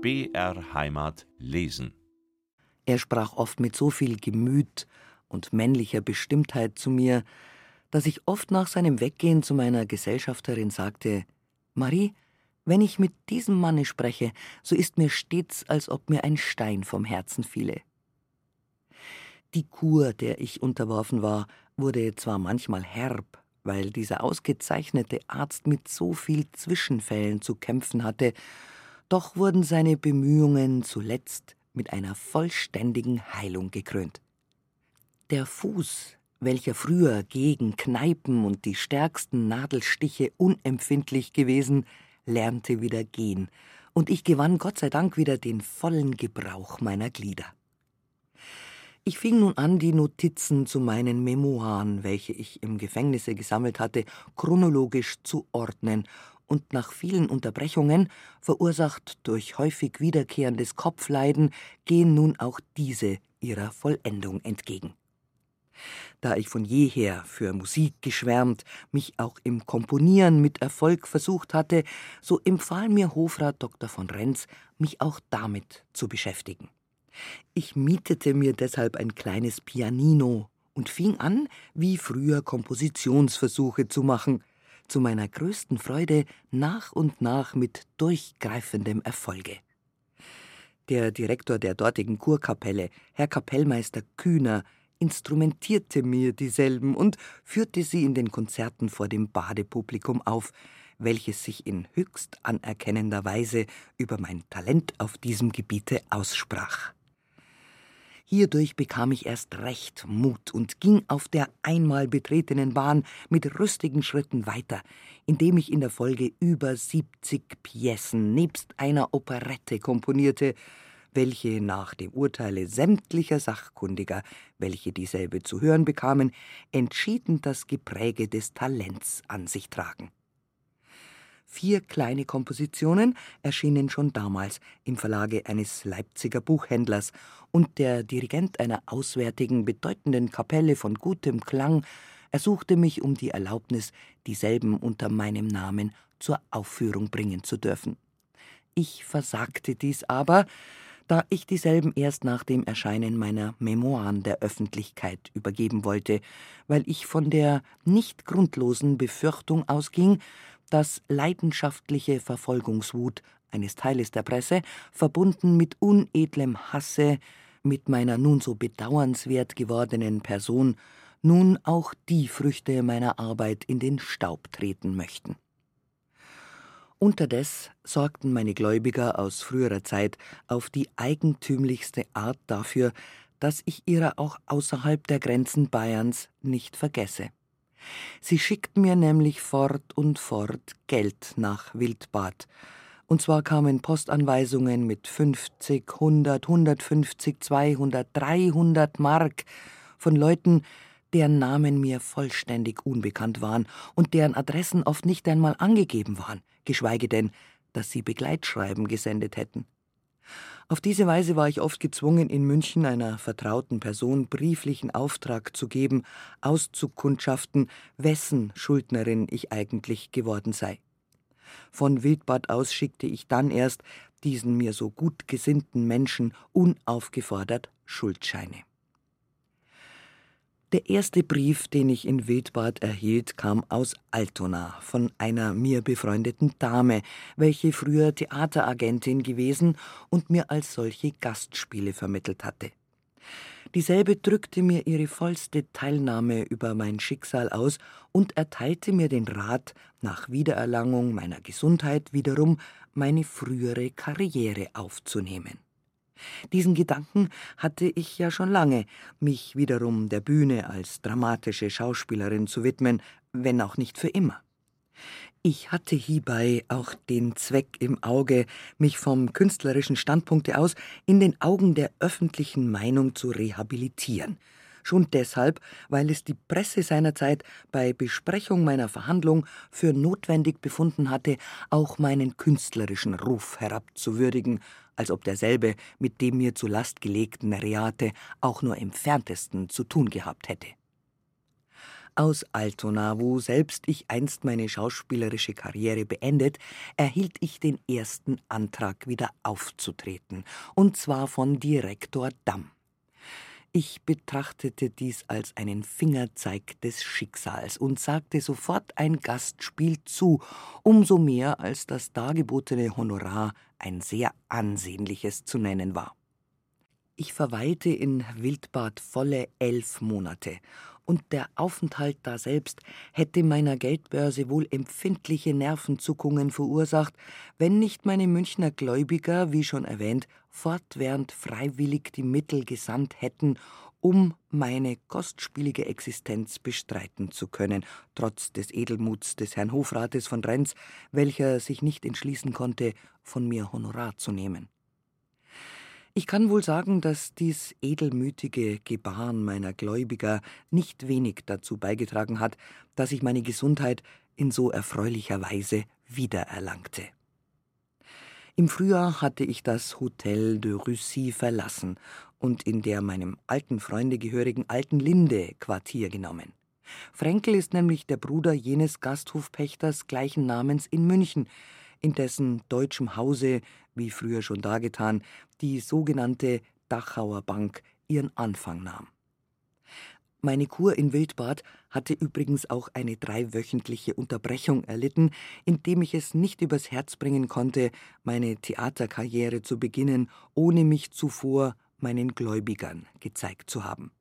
BR Heimat lesen. Er sprach oft mit so viel Gemüt und männlicher Bestimmtheit zu mir, dass ich oft nach seinem Weggehen zu meiner Gesellschafterin sagte: Marie, wenn ich mit diesem Manne spreche, so ist mir stets, als ob mir ein Stein vom Herzen fiele. Die Kur, der ich unterworfen war, wurde zwar manchmal herb, weil dieser ausgezeichnete Arzt mit so viel Zwischenfällen zu kämpfen hatte, doch wurden seine Bemühungen zuletzt mit einer vollständigen Heilung gekrönt. Der Fuß, welcher früher gegen Kneipen und die stärksten Nadelstiche unempfindlich gewesen, lernte wieder gehen, und ich gewann Gott sei Dank wieder den vollen Gebrauch meiner Glieder. Ich fing nun an, die Notizen zu meinen Memoiren, welche ich im Gefängnisse gesammelt hatte, chronologisch zu ordnen und nach vielen Unterbrechungen, verursacht durch häufig wiederkehrendes Kopfleiden, gehen nun auch diese ihrer Vollendung entgegen. Da ich von jeher für Musik geschwärmt, mich auch im Komponieren mit Erfolg versucht hatte, so empfahl mir Hofrat Dr. von Renz, mich auch damit zu beschäftigen. Ich mietete mir deshalb ein kleines Pianino und fing an, wie früher Kompositionsversuche zu machen, zu meiner größten Freude nach und nach mit durchgreifendem Erfolge. Der Direktor der dortigen Kurkapelle, Herr Kapellmeister Kühner, instrumentierte mir dieselben und führte sie in den Konzerten vor dem Badepublikum auf, welches sich in höchst anerkennender Weise über mein Talent auf diesem Gebiete aussprach. Hierdurch bekam ich erst recht Mut und ging auf der einmal betretenen Bahn mit rüstigen Schritten weiter, indem ich in der Folge über 70 Pjessen nebst einer Operette komponierte, welche nach dem Urteile sämtlicher Sachkundiger, welche dieselbe zu hören bekamen, entschieden das Gepräge des Talents an sich tragen. Vier kleine Kompositionen erschienen schon damals im Verlage eines Leipziger Buchhändlers, und der Dirigent einer auswärtigen, bedeutenden Kapelle von gutem Klang ersuchte mich um die Erlaubnis, dieselben unter meinem Namen zur Aufführung bringen zu dürfen. Ich versagte dies aber, da ich dieselben erst nach dem Erscheinen meiner Memoiren der Öffentlichkeit übergeben wollte, weil ich von der nicht grundlosen Befürchtung ausging, dass leidenschaftliche Verfolgungswut eines Teiles der Presse, verbunden mit unedlem Hasse, mit meiner nun so bedauernswert gewordenen Person, nun auch die Früchte meiner Arbeit in den Staub treten möchten. Unterdes sorgten meine Gläubiger aus früherer Zeit auf die eigentümlichste Art dafür, dass ich ihrer auch außerhalb der Grenzen Bayerns nicht vergesse. Sie schickten mir nämlich fort und fort Geld nach Wildbad, und zwar kamen Postanweisungen mit 50, 100, 150, 200, 300 Mark von Leuten, deren Namen mir vollständig unbekannt waren und deren Adressen oft nicht einmal angegeben waren, geschweige denn, dass sie Begleitschreiben gesendet hätten. Auf diese Weise war ich oft gezwungen, in München einer vertrauten Person brieflichen Auftrag zu geben, auszukundschaften, wessen Schuldnerin ich eigentlich geworden sei. Von Wildbad aus schickte ich dann erst diesen mir so gut gesinnten Menschen unaufgefordert Schuldscheine. Der erste Brief, den ich in Wildbad erhielt, kam aus Altona von einer mir befreundeten Dame, welche früher Theateragentin gewesen und mir als solche Gastspiele vermittelt hatte. Dieselbe drückte mir ihre vollste Teilnahme über mein Schicksal aus und erteilte mir den Rat, nach Wiedererlangung meiner Gesundheit wiederum meine frühere Karriere aufzunehmen. Diesen Gedanken hatte ich ja schon lange, mich wiederum der Bühne als dramatische Schauspielerin zu widmen, wenn auch nicht für immer. Ich hatte hierbei auch den Zweck im Auge, mich vom künstlerischen Standpunkte aus in den Augen der öffentlichen Meinung zu rehabilitieren. Schon deshalb, weil es die Presse seinerzeit bei Besprechung meiner Verhandlung für notwendig befunden hatte, auch meinen künstlerischen Ruf herabzuwürdigen als ob derselbe mit dem mir zu Last gelegten Reate auch nur im entferntesten zu tun gehabt hätte. Aus Altona, wo selbst ich einst meine schauspielerische Karriere beendet, erhielt ich den ersten Antrag, wieder aufzutreten, und zwar von Direktor Damm. Ich betrachtete dies als einen Fingerzeig des Schicksals und sagte sofort ein Gastspiel zu, umso mehr als das dargebotene Honorar ein sehr ansehnliches zu nennen war. Ich verweilte in Wildbad volle elf Monate, und der Aufenthalt daselbst hätte meiner Geldbörse wohl empfindliche Nervenzuckungen verursacht, wenn nicht meine Münchner Gläubiger, wie schon erwähnt, fortwährend freiwillig die Mittel gesandt hätten, um meine kostspielige Existenz bestreiten zu können, trotz des Edelmuts des Herrn Hofrates von Renz, welcher sich nicht entschließen konnte, von mir Honorar zu nehmen. Ich kann wohl sagen, dass dies edelmütige Gebaren meiner Gläubiger nicht wenig dazu beigetragen hat, dass ich meine Gesundheit in so erfreulicher Weise wiedererlangte. Im Frühjahr hatte ich das Hotel de Russie verlassen und in der meinem alten Freunde gehörigen Alten Linde Quartier genommen. Frenkel ist nämlich der Bruder jenes Gasthofpächters gleichen Namens in München, in dessen deutschem Hause, wie früher schon dargetan, die sogenannte Dachauer Bank ihren Anfang nahm. Meine Kur in Wildbad hatte übrigens auch eine dreiwöchentliche Unterbrechung erlitten, indem ich es nicht übers Herz bringen konnte, meine Theaterkarriere zu beginnen, ohne mich zuvor meinen Gläubigern gezeigt zu haben.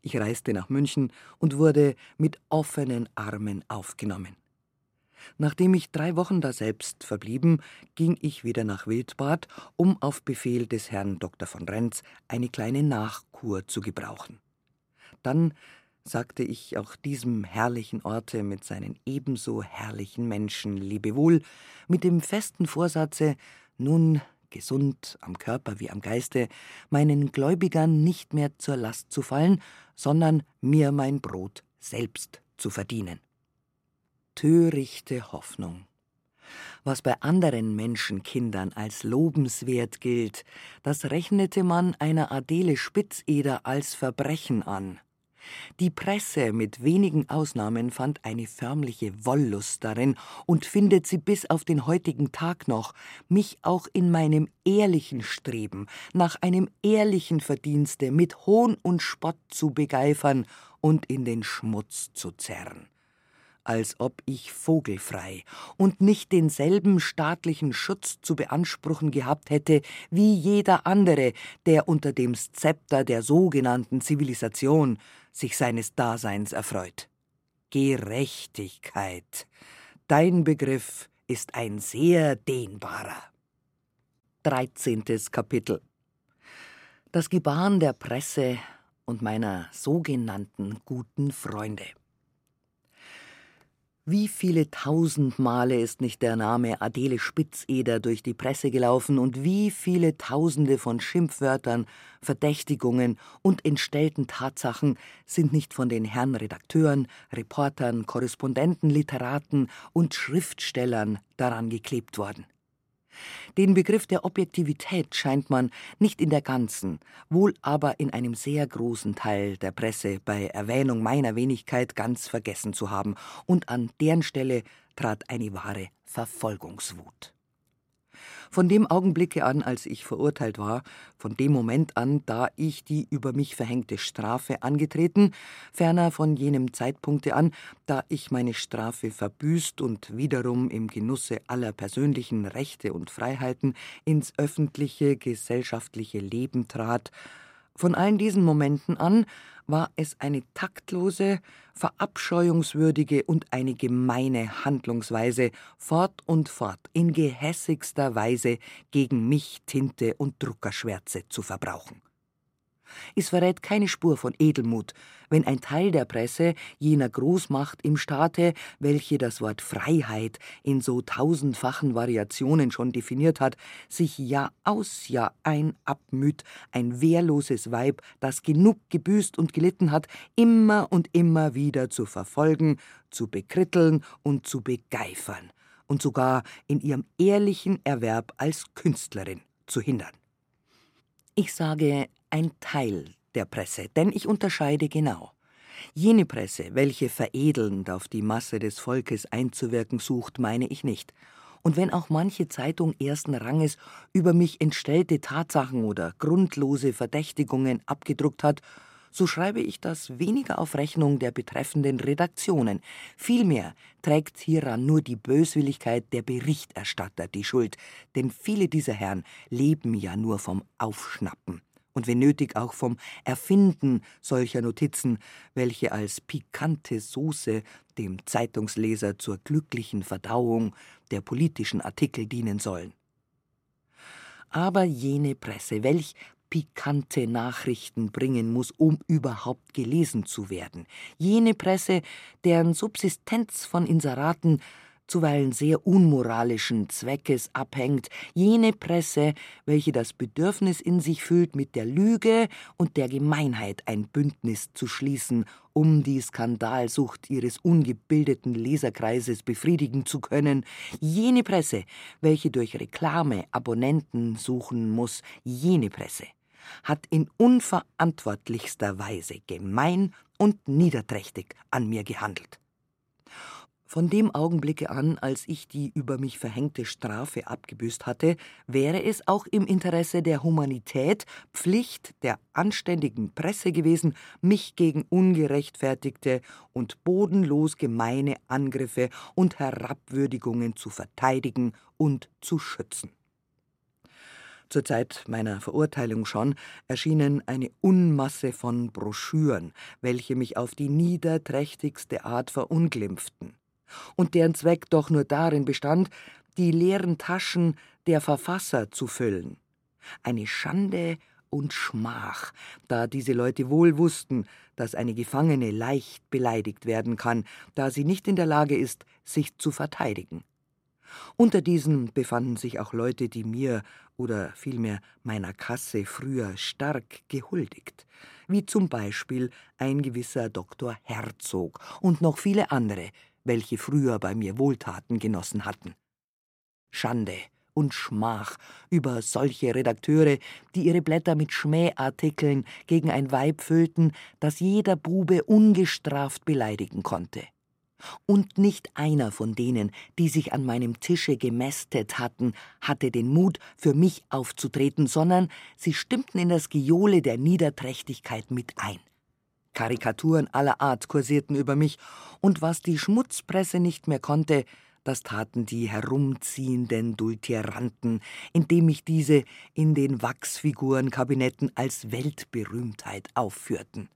Ich reiste nach München und wurde mit offenen Armen aufgenommen. Nachdem ich drei Wochen daselbst verblieben, ging ich wieder nach Wildbad, um auf Befehl des Herrn Dr. von Renz eine kleine Nachkur zu gebrauchen. Dann sagte ich auch diesem herrlichen Orte mit seinen ebenso herrlichen Menschen Lebewohl, mit dem festen Vorsatze, nun gesund am Körper wie am Geiste, meinen Gläubigern nicht mehr zur Last zu fallen, sondern mir mein Brot selbst zu verdienen törichte Hoffnung. Was bei anderen Menschenkindern als lobenswert gilt, das rechnete man einer Adele Spitzeder als Verbrechen an. Die Presse mit wenigen Ausnahmen fand eine förmliche Wollust darin und findet sie bis auf den heutigen Tag noch, mich auch in meinem ehrlichen Streben nach einem ehrlichen Verdienste mit Hohn und Spott zu begeifern und in den Schmutz zu zerren als ob ich vogelfrei und nicht denselben staatlichen Schutz zu beanspruchen gehabt hätte wie jeder andere, der unter dem Szepter der sogenannten Zivilisation sich seines Daseins erfreut. Gerechtigkeit. Dein Begriff ist ein sehr dehnbarer. 13. Kapitel Das Gebaren der Presse und meiner sogenannten guten Freunde. Wie viele tausend Male ist nicht der Name Adele Spitzeder durch die Presse gelaufen und wie viele Tausende von Schimpfwörtern, Verdächtigungen und entstellten Tatsachen sind nicht von den Herren Redakteuren, Reportern, Korrespondenten, Literaten und Schriftstellern daran geklebt worden. Den Begriff der Objektivität scheint man nicht in der ganzen, wohl aber in einem sehr großen Teil der Presse bei Erwähnung meiner Wenigkeit ganz vergessen zu haben, und an deren Stelle trat eine wahre Verfolgungswut. Von dem Augenblicke an, als ich verurteilt war, von dem Moment an, da ich die über mich verhängte Strafe angetreten, ferner von jenem Zeitpunkte an, da ich meine Strafe verbüßt und wiederum im Genusse aller persönlichen Rechte und Freiheiten ins öffentliche, gesellschaftliche Leben trat, von allen diesen Momenten an war es eine taktlose, verabscheuungswürdige und eine gemeine Handlungsweise, fort und fort in gehässigster Weise gegen mich Tinte und Druckerschwärze zu verbrauchen. Es verrät keine Spur von Edelmut, wenn ein Teil der Presse jener Großmacht im Staate, welche das Wort Freiheit in so tausendfachen Variationen schon definiert hat, sich Jahr aus Jahr ein abmüht, ein wehrloses Weib, das genug gebüßt und gelitten hat, immer und immer wieder zu verfolgen, zu bekritteln und zu begeifern und sogar in ihrem ehrlichen Erwerb als Künstlerin zu hindern. Ich sage ein Teil der Presse, denn ich unterscheide genau. Jene Presse, welche veredelnd auf die Masse des Volkes einzuwirken sucht, meine ich nicht. Und wenn auch manche Zeitung ersten Ranges über mich entstellte Tatsachen oder grundlose Verdächtigungen abgedruckt hat, so schreibe ich das weniger auf Rechnung der betreffenden Redaktionen. Vielmehr trägt hieran nur die Böswilligkeit der Berichterstatter die Schuld, denn viele dieser Herren leben ja nur vom Aufschnappen und wenn nötig auch vom Erfinden solcher Notizen, welche als pikante Soße dem Zeitungsleser zur glücklichen Verdauung der politischen Artikel dienen sollen. Aber jene Presse, welch pikante Nachrichten bringen muss, um überhaupt gelesen zu werden, jene Presse, deren Subsistenz von Inseraten zuweilen sehr unmoralischen Zweckes abhängt, jene Presse, welche das Bedürfnis in sich fühlt, mit der Lüge und der Gemeinheit ein Bündnis zu schließen, um die Skandalsucht ihres ungebildeten Leserkreises befriedigen zu können, jene Presse, welche durch Reklame Abonnenten suchen muss, jene Presse hat in unverantwortlichster Weise gemein und niederträchtig an mir gehandelt. Von dem Augenblicke an, als ich die über mich verhängte Strafe abgebüßt hatte, wäre es auch im Interesse der Humanität Pflicht der anständigen Presse gewesen, mich gegen ungerechtfertigte und bodenlos gemeine Angriffe und Herabwürdigungen zu verteidigen und zu schützen. Zur Zeit meiner Verurteilung schon erschienen eine Unmasse von Broschüren, welche mich auf die niederträchtigste Art verunglimpften und deren Zweck doch nur darin bestand, die leeren Taschen der Verfasser zu füllen. Eine Schande und Schmach, da diese Leute wohl wussten, dass eine Gefangene leicht beleidigt werden kann, da sie nicht in der Lage ist, sich zu verteidigen. Unter diesen befanden sich auch Leute, die mir oder vielmehr meiner Kasse früher stark gehuldigt, wie zum Beispiel ein gewisser Doktor Herzog und noch viele andere, welche früher bei mir Wohltaten genossen hatten. Schande und Schmach über solche Redakteure, die ihre Blätter mit Schmähartikeln gegen ein Weib füllten, das jeder Bube ungestraft beleidigen konnte. Und nicht einer von denen, die sich an meinem Tische gemästet hatten, hatte den Mut, für mich aufzutreten, sondern sie stimmten in das Gejohle der Niederträchtigkeit mit ein. Karikaturen aller Art kursierten über mich, und was die Schmutzpresse nicht mehr konnte, das taten die herumziehenden Dultieranten, indem ich diese in den Wachsfigurenkabinetten als Weltberühmtheit aufführten.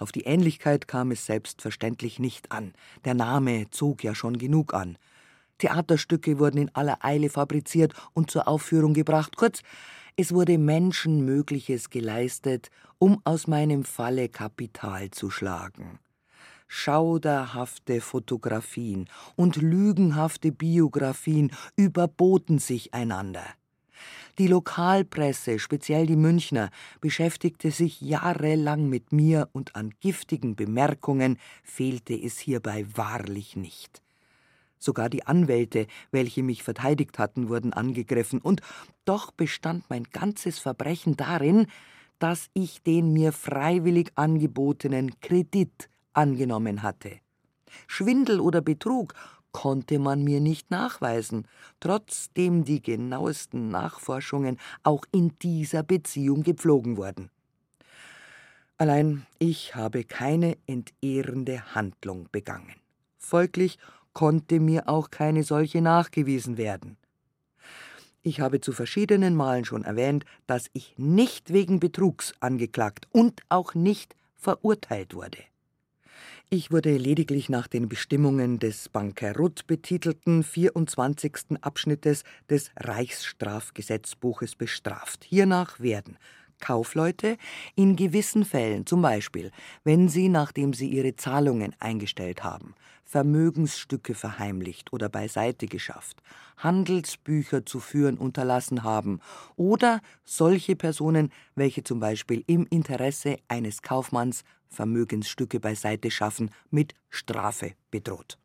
Auf die Ähnlichkeit kam es selbstverständlich nicht an, der Name zog ja schon genug an. Theaterstücke wurden in aller Eile fabriziert und zur Aufführung gebracht, kurz, es wurde Menschenmögliches geleistet, um aus meinem Falle Kapital zu schlagen. Schauderhafte Fotografien und lügenhafte Biografien überboten sich einander. Die Lokalpresse, speziell die Münchner, beschäftigte sich jahrelang mit mir und an giftigen Bemerkungen fehlte es hierbei wahrlich nicht. Sogar die Anwälte, welche mich verteidigt hatten, wurden angegriffen, und doch bestand mein ganzes Verbrechen darin, dass ich den mir freiwillig angebotenen Kredit angenommen hatte. Schwindel oder Betrug konnte man mir nicht nachweisen, trotzdem die genauesten Nachforschungen auch in dieser Beziehung gepflogen wurden. Allein ich habe keine entehrende Handlung begangen. Folglich konnte mir auch keine solche nachgewiesen werden. Ich habe zu verschiedenen Malen schon erwähnt, dass ich nicht wegen Betrugs angeklagt und auch nicht verurteilt wurde. Ich wurde lediglich nach den Bestimmungen des Bankerott betitelten 24. Abschnittes des Reichsstrafgesetzbuches bestraft. Hiernach werden Kaufleute in gewissen Fällen, zum Beispiel, wenn sie, nachdem sie ihre Zahlungen eingestellt haben, Vermögensstücke verheimlicht oder beiseite geschafft, Handelsbücher zu führen unterlassen haben oder solche Personen, welche zum Beispiel im Interesse eines Kaufmanns Vermögensstücke beiseite schaffen, mit Strafe bedroht.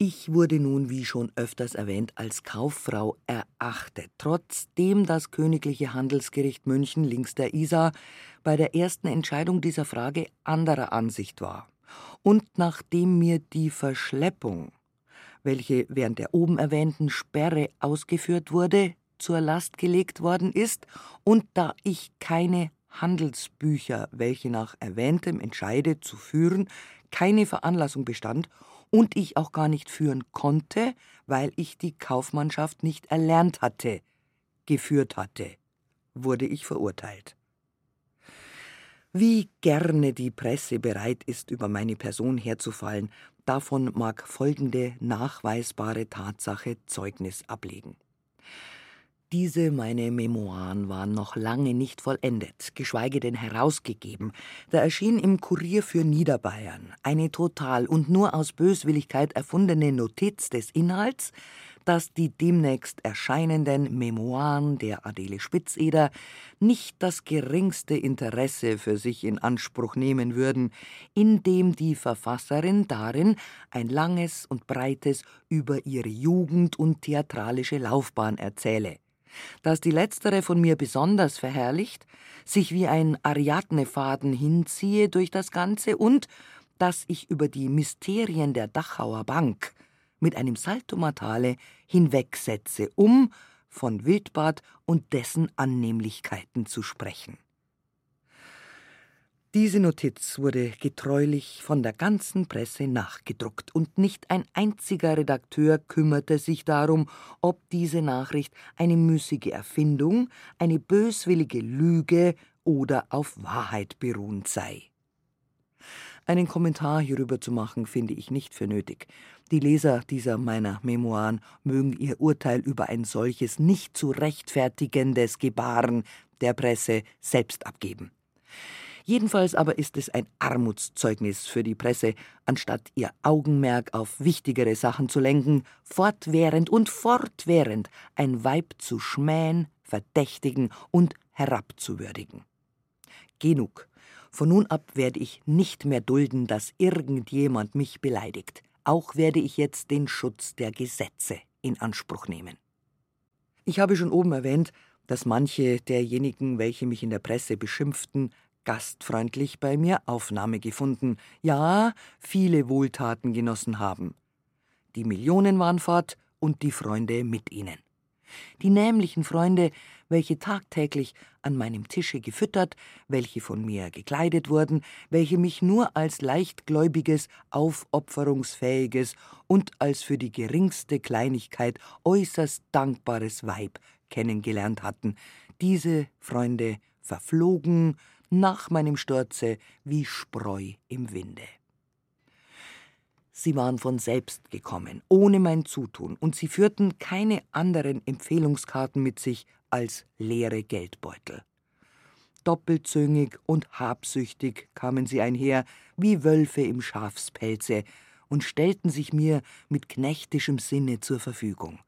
Ich wurde nun, wie schon öfters erwähnt, als Kauffrau erachtet, trotzdem das Königliche Handelsgericht München links der Isar bei der ersten Entscheidung dieser Frage anderer Ansicht war. Und nachdem mir die Verschleppung, welche während der oben erwähnten Sperre ausgeführt wurde, zur Last gelegt worden ist, und da ich keine Handelsbücher, welche nach erwähntem Entscheide zu führen, keine Veranlassung bestand und ich auch gar nicht führen konnte, weil ich die Kaufmannschaft nicht erlernt hatte, geführt hatte, wurde ich verurteilt. Wie gerne die Presse bereit ist, über meine Person herzufallen, davon mag folgende nachweisbare Tatsache Zeugnis ablegen. Diese meine Memoiren waren noch lange nicht vollendet, geschweige denn herausgegeben. Da erschien im Kurier für Niederbayern eine total und nur aus Böswilligkeit erfundene Notiz des Inhalts, dass die demnächst erscheinenden Memoiren der Adele Spitzeder nicht das geringste Interesse für sich in Anspruch nehmen würden, indem die Verfasserin darin ein langes und breites über ihre Jugend und theatralische Laufbahn erzähle dass die letztere von mir besonders verherrlicht, sich wie ein Ariadnefaden hinziehe durch das Ganze und dass ich über die Mysterien der Dachauer Bank mit einem Saltomortale hinwegsetze, um von Wildbad und dessen Annehmlichkeiten zu sprechen. Diese Notiz wurde getreulich von der ganzen Presse nachgedruckt, und nicht ein einziger Redakteur kümmerte sich darum, ob diese Nachricht eine müßige Erfindung, eine böswillige Lüge oder auf Wahrheit beruhend sei. Einen Kommentar hierüber zu machen, finde ich nicht für nötig. Die Leser dieser meiner Memoiren mögen ihr Urteil über ein solches nicht zu rechtfertigendes Gebaren der Presse selbst abgeben. Jedenfalls aber ist es ein Armutszeugnis für die Presse, anstatt ihr Augenmerk auf wichtigere Sachen zu lenken, fortwährend und fortwährend ein Weib zu schmähen, verdächtigen und herabzuwürdigen. Genug. Von nun ab werde ich nicht mehr dulden, dass irgendjemand mich beleidigt. Auch werde ich jetzt den Schutz der Gesetze in Anspruch nehmen. Ich habe schon oben erwähnt, dass manche derjenigen, welche mich in der Presse beschimpften, gastfreundlich bei mir Aufnahme gefunden, ja, viele Wohltaten genossen haben. Die Millionen waren fort und die Freunde mit ihnen. Die nämlichen Freunde, welche tagtäglich an meinem Tische gefüttert, welche von mir gekleidet wurden, welche mich nur als leichtgläubiges, aufopferungsfähiges und als für die geringste Kleinigkeit äußerst dankbares Weib kennengelernt hatten, diese Freunde verflogen, nach meinem Sturze wie Spreu im Winde. Sie waren von selbst gekommen, ohne mein Zutun, und sie führten keine anderen Empfehlungskarten mit sich als leere Geldbeutel. Doppelzüngig und habsüchtig kamen sie einher, wie Wölfe im Schafspelze, und stellten sich mir mit knechtischem Sinne zur Verfügung.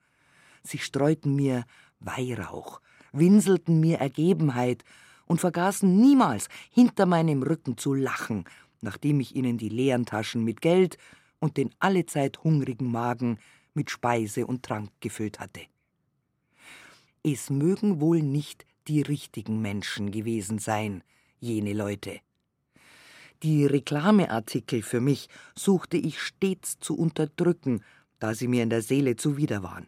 Sie streuten mir Weihrauch, winselten mir Ergebenheit und vergaßen niemals, hinter meinem Rücken zu lachen, nachdem ich ihnen die leeren Taschen mit Geld und den allezeit hungrigen Magen mit Speise und Trank gefüllt hatte. Es mögen wohl nicht die richtigen Menschen gewesen sein, jene Leute. Die Reklameartikel für mich suchte ich stets zu unterdrücken, da sie mir in der Seele zuwider waren.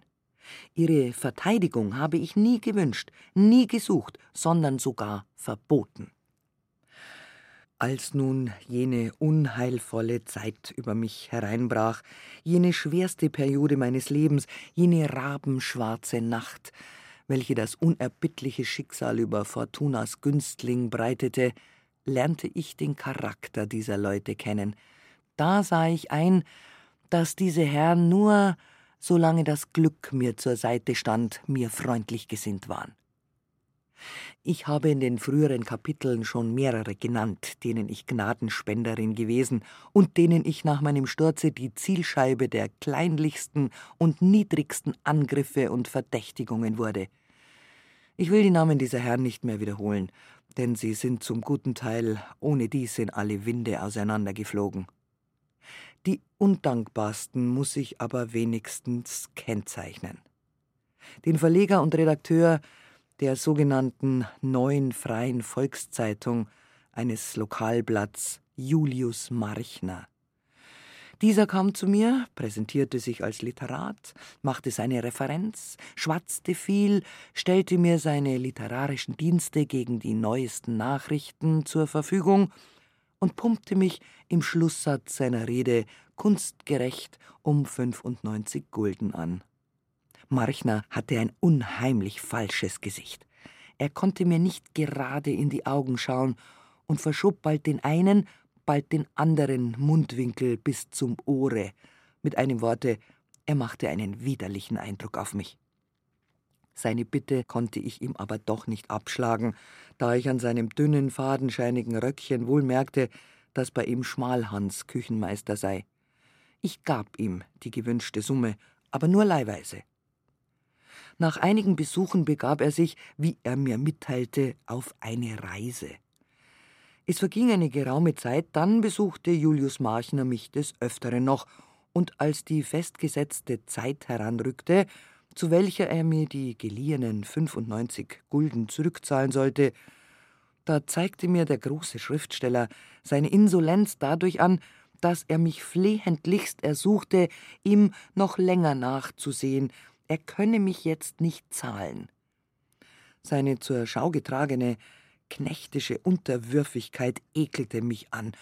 Ihre Verteidigung habe ich nie gewünscht, nie gesucht, sondern sogar verboten. Als nun jene unheilvolle Zeit über mich hereinbrach, jene schwerste Periode meines Lebens, jene rabenschwarze Nacht, welche das unerbittliche Schicksal über Fortunas Günstling breitete, lernte ich den Charakter dieser Leute kennen. Da sah ich ein, dass diese Herren nur solange das Glück mir zur Seite stand, mir freundlich gesinnt waren. Ich habe in den früheren Kapiteln schon mehrere genannt, denen ich Gnadenspenderin gewesen und denen ich nach meinem Sturze die Zielscheibe der kleinlichsten und niedrigsten Angriffe und Verdächtigungen wurde. Ich will die Namen dieser Herren nicht mehr wiederholen, denn sie sind zum guten Teil ohne dies in alle Winde auseinandergeflogen. Die undankbarsten muss ich aber wenigstens kennzeichnen. Den Verleger und Redakteur der sogenannten Neuen Freien Volkszeitung, eines Lokalblatts, Julius Marchner. Dieser kam zu mir, präsentierte sich als Literat, machte seine Referenz, schwatzte viel, stellte mir seine literarischen Dienste gegen die neuesten Nachrichten zur Verfügung und pumpte mich im Schlusssatz seiner Rede kunstgerecht um 95 Gulden an. Marchner hatte ein unheimlich falsches Gesicht. Er konnte mir nicht gerade in die Augen schauen und verschob bald den einen, bald den anderen Mundwinkel bis zum Ohre. Mit einem Worte, er machte einen widerlichen Eindruck auf mich. Seine Bitte konnte ich ihm aber doch nicht abschlagen, da ich an seinem dünnen, fadenscheinigen Röckchen wohl merkte, dass bei ihm Schmalhans Küchenmeister sei. Ich gab ihm die gewünschte Summe, aber nur leihweise. Nach einigen Besuchen begab er sich, wie er mir mitteilte, auf eine Reise. Es verging eine geraume Zeit, dann besuchte Julius Marchner mich des Öfteren noch, und als die festgesetzte Zeit heranrückte, zu welcher er mir die geliehenen 95 Gulden zurückzahlen sollte, da zeigte mir der große Schriftsteller seine Insolenz dadurch an, dass er mich flehentlichst ersuchte, ihm noch länger nachzusehen, er könne mich jetzt nicht zahlen. Seine zur Schau getragene knechtische Unterwürfigkeit ekelte mich an,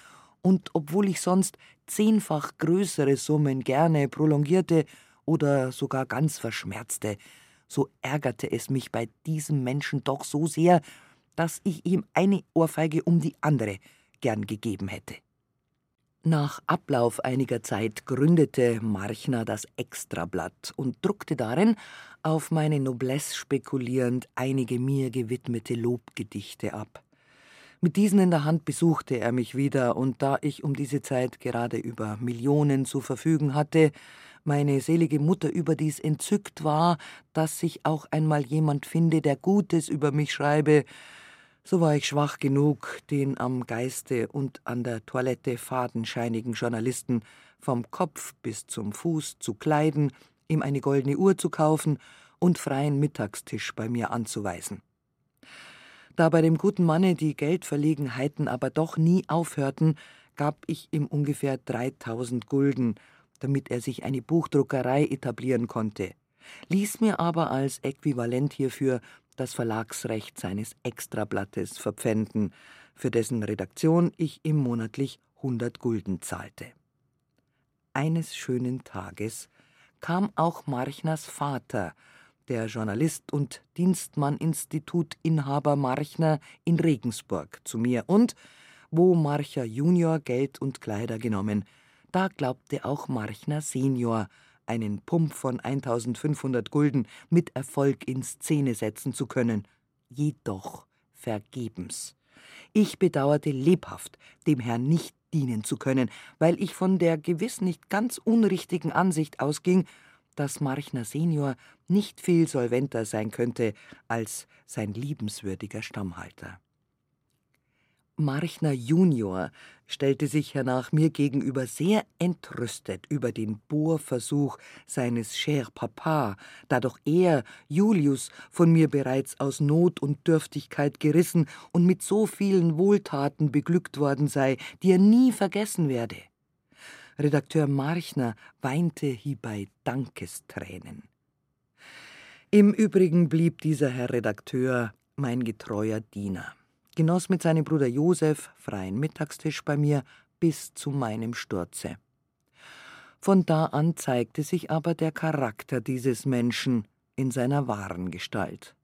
und obwohl ich sonst zehnfach größere Summen gerne prolongierte, oder sogar ganz verschmerzte, so ärgerte es mich bei diesem Menschen doch so sehr, dass ich ihm eine Ohrfeige um die andere gern gegeben hätte. Nach Ablauf einiger Zeit gründete Marchner das Extrablatt und druckte darin, auf meine Noblesse spekulierend, einige mir gewidmete Lobgedichte ab. Mit diesen in der Hand besuchte er mich wieder, und da ich um diese Zeit gerade über Millionen zu verfügen hatte, meine selige Mutter überdies entzückt war, dass sich auch einmal jemand finde, der Gutes über mich schreibe, so war ich schwach genug, den am Geiste und an der Toilette fadenscheinigen Journalisten vom Kopf bis zum Fuß zu kleiden, ihm eine goldene Uhr zu kaufen und freien Mittagstisch bei mir anzuweisen. Da bei dem guten Manne die Geldverlegenheiten aber doch nie aufhörten, gab ich ihm ungefähr dreitausend Gulden, damit er sich eine Buchdruckerei etablieren konnte, ließ mir aber als Äquivalent hierfür das Verlagsrecht seines Extrablattes verpfänden, für dessen Redaktion ich ihm monatlich hundert Gulden zahlte. Eines schönen Tages kam auch Marchners Vater, der Journalist und Dienstmann-Institutinhaber Marchner in Regensburg, zu mir und, wo Marcher Junior Geld und Kleider genommen, da glaubte auch Marchner Senior, einen Pump von 1500 Gulden mit Erfolg in Szene setzen zu können. Jedoch vergebens. Ich bedauerte lebhaft, dem Herrn nicht dienen zu können, weil ich von der gewiss nicht ganz unrichtigen Ansicht ausging, dass Marchner Senior nicht viel solventer sein könnte als sein liebenswürdiger Stammhalter. Marchner Junior stellte sich hernach mir gegenüber sehr entrüstet über den Bohrversuch seines Cher Papa, da doch er, Julius, von mir bereits aus Not und Dürftigkeit gerissen und mit so vielen Wohltaten beglückt worden sei, die er nie vergessen werde. Redakteur Marchner weinte hiebei Dankestränen. Im Übrigen blieb dieser Herr Redakteur mein getreuer Diener genoss mit seinem Bruder Josef freien Mittagstisch bei mir bis zu meinem Sturze. Von da an zeigte sich aber der Charakter dieses Menschen in seiner wahren Gestalt.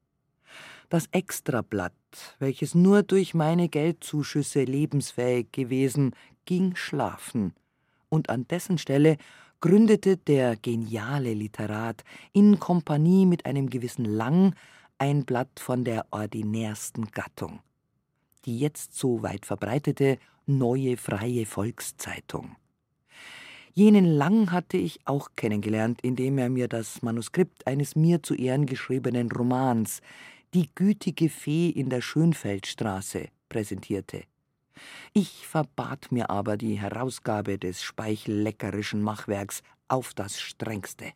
Das Extrablatt, welches nur durch meine Geldzuschüsse lebensfähig gewesen, ging schlafen, und an dessen Stelle gründete der geniale Literat in Kompanie mit einem gewissen Lang ein Blatt von der ordinärsten Gattung die jetzt so weit verbreitete Neue Freie Volkszeitung. Jenen Lang hatte ich auch kennengelernt, indem er mir das Manuskript eines mir zu Ehren geschriebenen Romans Die gütige Fee in der Schönfeldstraße präsentierte. Ich verbat mir aber die Herausgabe des speichelleckerischen Machwerks auf das strengste.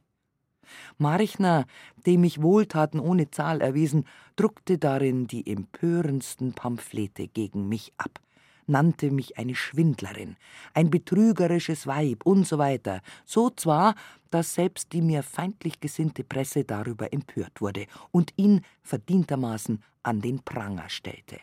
Marchner, dem ich Wohltaten ohne Zahl erwiesen, druckte darin die empörendsten Pamphlete gegen mich ab, nannte mich eine Schwindlerin, ein betrügerisches Weib und so weiter, so zwar, dass selbst die mir feindlich gesinnte Presse darüber empört wurde und ihn verdientermaßen an den Pranger stellte.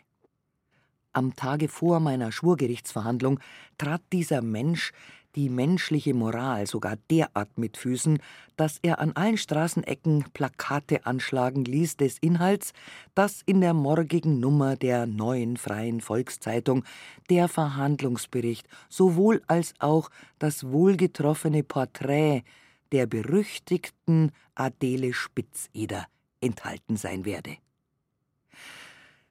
Am Tage vor meiner Schwurgerichtsverhandlung trat dieser Mensch die menschliche Moral sogar derart mit Füßen, dass er an allen Straßenecken Plakate anschlagen ließ des Inhalts, dass in der morgigen Nummer der neuen Freien Volkszeitung der Verhandlungsbericht sowohl als auch das wohlgetroffene Porträt der berüchtigten Adele Spitzeder enthalten sein werde.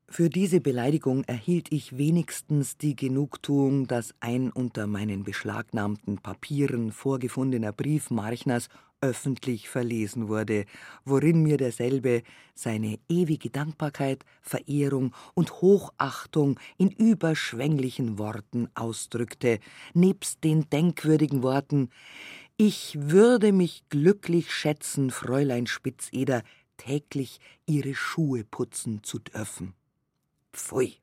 Für diese Beleidigung erhielt ich wenigstens die Genugtuung, dass ein unter meinen beschlagnahmten Papieren vorgefundener Brief Marchners öffentlich verlesen wurde, worin mir derselbe seine ewige Dankbarkeit, Verehrung und Hochachtung in überschwänglichen Worten ausdrückte, nebst den denkwürdigen Worten Ich würde mich glücklich schätzen, Fräulein Spitzeder täglich ihre Schuhe putzen zu dürfen. Fui.